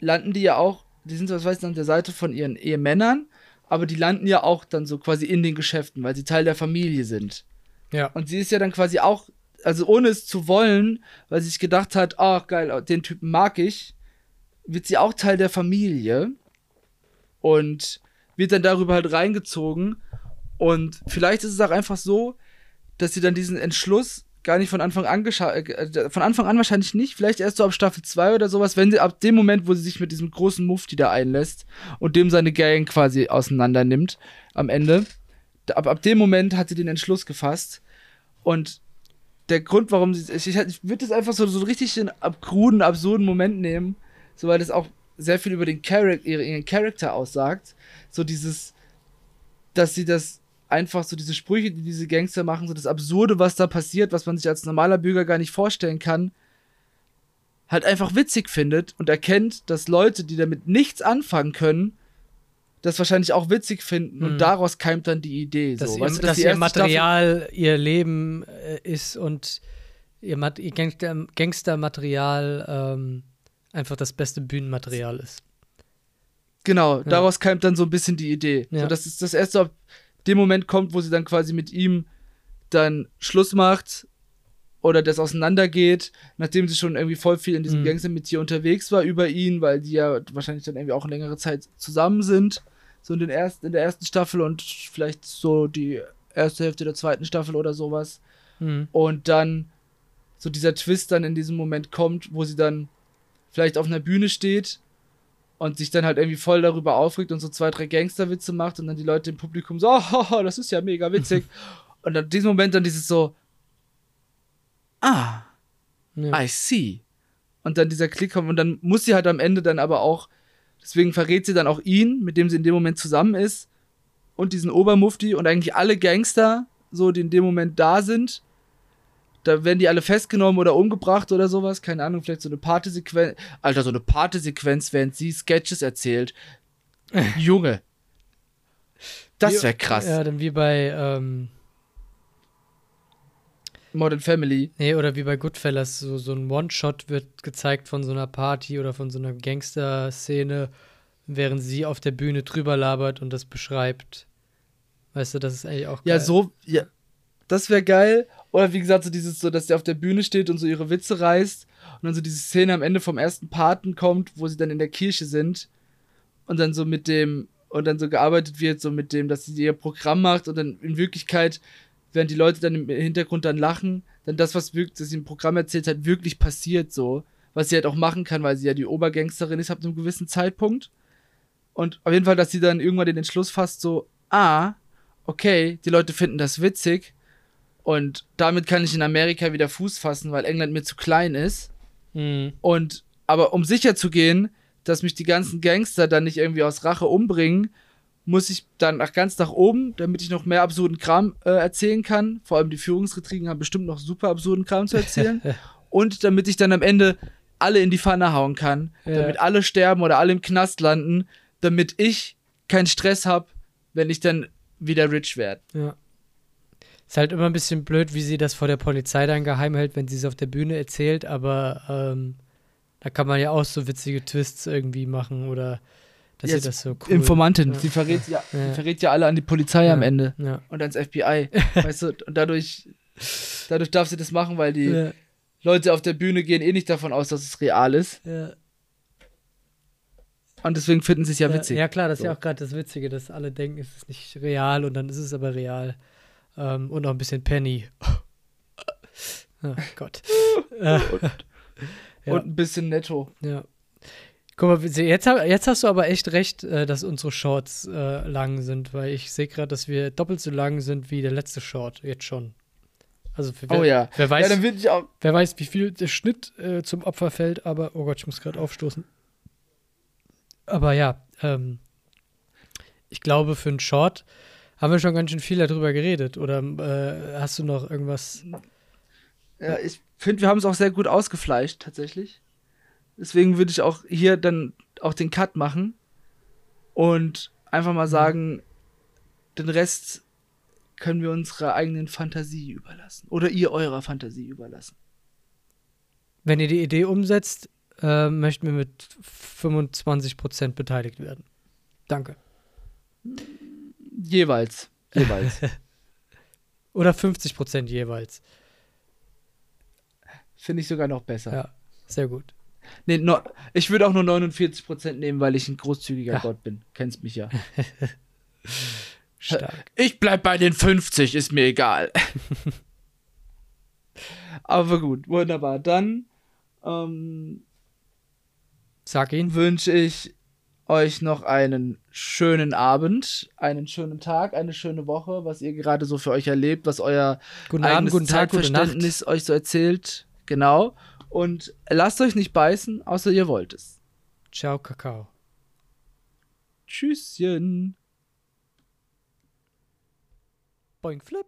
Speaker 2: landen die ja auch, die sind, was weiß ich, an der Seite von ihren Ehemännern, aber die landen ja auch dann so quasi in den Geschäften, weil sie Teil der Familie sind.
Speaker 1: Ja.
Speaker 2: Und sie ist ja dann quasi auch also ohne es zu wollen, weil sie sich gedacht hat, ach oh, geil, den Typen mag ich, wird sie auch Teil der Familie und wird dann darüber halt reingezogen. Und vielleicht ist es auch einfach so, dass sie dann diesen Entschluss gar nicht von Anfang an äh, von Anfang an wahrscheinlich nicht, vielleicht erst so ab Staffel 2 oder sowas, wenn sie ab dem Moment, wo sie sich mit diesem großen Mufti da einlässt und dem seine Gang quasi auseinander nimmt am Ende, ab, ab dem Moment hat sie den Entschluss gefasst und der Grund, warum sie. Ich, ich würde das einfach so, so richtig in kruden, absurden Moment nehmen, so weil das auch sehr viel über den Charakter, ihren Charakter aussagt. So dieses, dass sie das einfach so diese Sprüche, die diese Gangster machen, so das Absurde, was da passiert, was man sich als normaler Bürger gar nicht vorstellen kann, halt einfach witzig findet und erkennt, dass Leute, die damit nichts anfangen können, das wahrscheinlich auch witzig finden und mhm. daraus keimt dann die Idee.
Speaker 1: Dass,
Speaker 2: so.
Speaker 1: ihr, weißt du, dass, dass ihr Material Staffel ihr Leben äh, ist und ihr, Mat ihr Gangster Gangstermaterial ähm, einfach das beste Bühnenmaterial ist.
Speaker 2: Genau, ja. daraus keimt dann so ein bisschen die Idee. Ja. So, dass es das erste ab dem Moment kommt, wo sie dann quasi mit ihm dann Schluss macht oder das auseinandergeht, nachdem sie schon irgendwie voll viel in diesem
Speaker 1: Mhm.
Speaker 2: Gangster mit ihr unterwegs war über ihn, weil die ja wahrscheinlich dann irgendwie auch längere Zeit zusammen sind, so in, den ersten, in der ersten Staffel und vielleicht so die erste Hälfte der zweiten Staffel oder sowas.
Speaker 1: Mhm.
Speaker 2: Und dann so dieser Twist dann in diesem Moment kommt, wo sie dann vielleicht auf einer Bühne steht und sich dann halt irgendwie voll darüber aufregt und so zwei, drei Gangsterwitze macht und dann die Leute im Publikum so, oh, das ist ja mega witzig. und dann diesem Moment dann dieses so, ah,
Speaker 1: Ja.
Speaker 2: I see. Und dann dieser Klick kommt und dann muss sie halt am Ende dann aber auch, deswegen verrät sie dann auch ihn, mit dem sie in dem Moment zusammen ist und diesen Obermufti und eigentlich alle Gangster, so die in dem Moment da sind. Da werden die alle festgenommen oder umgebracht oder sowas. Keine Ahnung, vielleicht so eine Partysequenz. Alter, so eine Partysequenz, während sie Sketches erzählt. Junge. Das wäre krass.
Speaker 1: Ja, dann wie bei, ähm,
Speaker 2: Modern Family.
Speaker 1: nee, oder wie bei Goodfellas, so, so ein One-Shot wird gezeigt von so einer Party oder von so einer Gangster-Szene, während sie auf der Bühne drüber labert und das beschreibt. Weißt du, das ist eigentlich auch
Speaker 2: Ja,
Speaker 1: geil.
Speaker 2: so, ja, das wäre geil. Oder wie gesagt, so dieses, so, dass sie auf der Bühne steht und so ihre Witze reißt und dann so diese Szene am Ende vom ersten Paten kommt, wo sie dann in der Kirche sind und dann so mit dem, und dann so gearbeitet wird, so mit dem, dass sie ihr Programm macht und dann in Wirklichkeit, während die Leute dann im Hintergrund dann lachen, dann das, was wirklich, das sie im Programm erzählt hat, wirklich passiert so. Was sie halt auch machen kann, weil sie ja die Obergangsterin ist ab einem gewissen Zeitpunkt. Und auf jeden Fall, dass sie dann irgendwann den Entschluss fasst, so, ah, okay, die Leute finden das witzig und damit kann ich in Amerika wieder Fuß fassen, weil England mir zu klein ist.
Speaker 1: Mhm.
Speaker 2: Und aber um sicher zu gehen, dass mich die ganzen Gangster dann nicht irgendwie aus Rache umbringen, muss ich dann nach ganz nach oben, damit ich noch mehr absurden Kram äh, erzählen kann. Vor allem die Führungsretrigen haben bestimmt noch super absurden Kram zu erzählen. und damit ich dann am Ende alle in die Pfanne hauen kann,
Speaker 1: Ja.
Speaker 2: damit alle sterben oder alle im Knast landen, damit ich keinen Stress habe, wenn ich dann wieder rich werde.
Speaker 1: Ja. Ist halt immer ein bisschen blöd, wie sie das vor der Polizei dann geheim hält, wenn sie es auf der Bühne erzählt, aber ähm, da kann man ja auch so witzige Twists irgendwie machen oder dass
Speaker 2: Ja,
Speaker 1: sie das so cool.
Speaker 2: Informantin,
Speaker 1: Ja.
Speaker 2: sie verrät ja,
Speaker 1: Ja.
Speaker 2: sie verrät ja alle an die Polizei
Speaker 1: ja,
Speaker 2: am Ende
Speaker 1: Ja.
Speaker 2: und ans FBI, weißt du, und dadurch dadurch darf sie das machen, weil die. Leute auf der Bühne gehen eh nicht davon aus, dass es real ist
Speaker 1: Ja.
Speaker 2: und deswegen finden sie es ja witzig.
Speaker 1: Ja, klar, das ist ja
Speaker 2: So.
Speaker 1: auch gerade das Witzige, dass alle denken, es ist nicht real und dann ist es aber real. Ähm, und auch ein bisschen Penny. oh Gott. äh, ja.
Speaker 2: Und ein bisschen netto.
Speaker 1: ja. Guck mal, jetzt, jetzt hast du aber echt recht, äh, dass unsere Shorts äh, lang sind, weil ich sehe gerade, dass wir doppelt so lang sind wie der letzte Short, jetzt schon. Also für wer,
Speaker 2: Oh ja.
Speaker 1: wer, weiß,
Speaker 2: ja,
Speaker 1: wer weiß, wie viel der Schnitt äh, zum Opfer fällt, aber oh Gott, ich muss gerade aufstoßen. Aber ja, ähm, ich glaube, für einen Short haben wir schon ganz schön viel darüber geredet. Oder äh, hast du noch irgendwas?
Speaker 2: Ja, ich finde, wir haben es auch sehr gut ausgefleischt, tatsächlich. Deswegen würde ich auch hier dann auch den Cut machen und einfach
Speaker 1: Mhm.
Speaker 2: mal sagen, den Rest können wir unserer eigenen Fantasie überlassen. Oder ihr eurer Fantasie überlassen.
Speaker 1: Wenn ihr die Idee umsetzt, äh, möchten wir mit 25% beteiligt werden. Danke.
Speaker 2: Jeweils. Jeweils.
Speaker 1: Oder 50% jeweils.
Speaker 2: Finde ich sogar noch besser.
Speaker 1: Ja, sehr gut.
Speaker 2: Nee, no, ich würde auch nur 49% nehmen, weil ich ein großzügiger
Speaker 1: Ja.
Speaker 2: Gott bin. Kennst mich ja.
Speaker 1: Stark.
Speaker 2: Ich bleib bei den 50, ist mir egal. Aber gut, wunderbar. Dann ähm,
Speaker 1: Sag ihn.
Speaker 2: wünsche ich euch noch einen schönen Abend, einen schönen Tag, eine schöne Woche, was ihr gerade so für euch erlebt, was euer
Speaker 1: Guten Abend, guten Tag, gute.
Speaker 2: Zeitverständnis euch so erzählt. Genau. Und lasst euch nicht beißen, außer ihr wollt es.
Speaker 1: Ciao, Kakao.
Speaker 2: Tschüsschen.
Speaker 1: Boing, flip.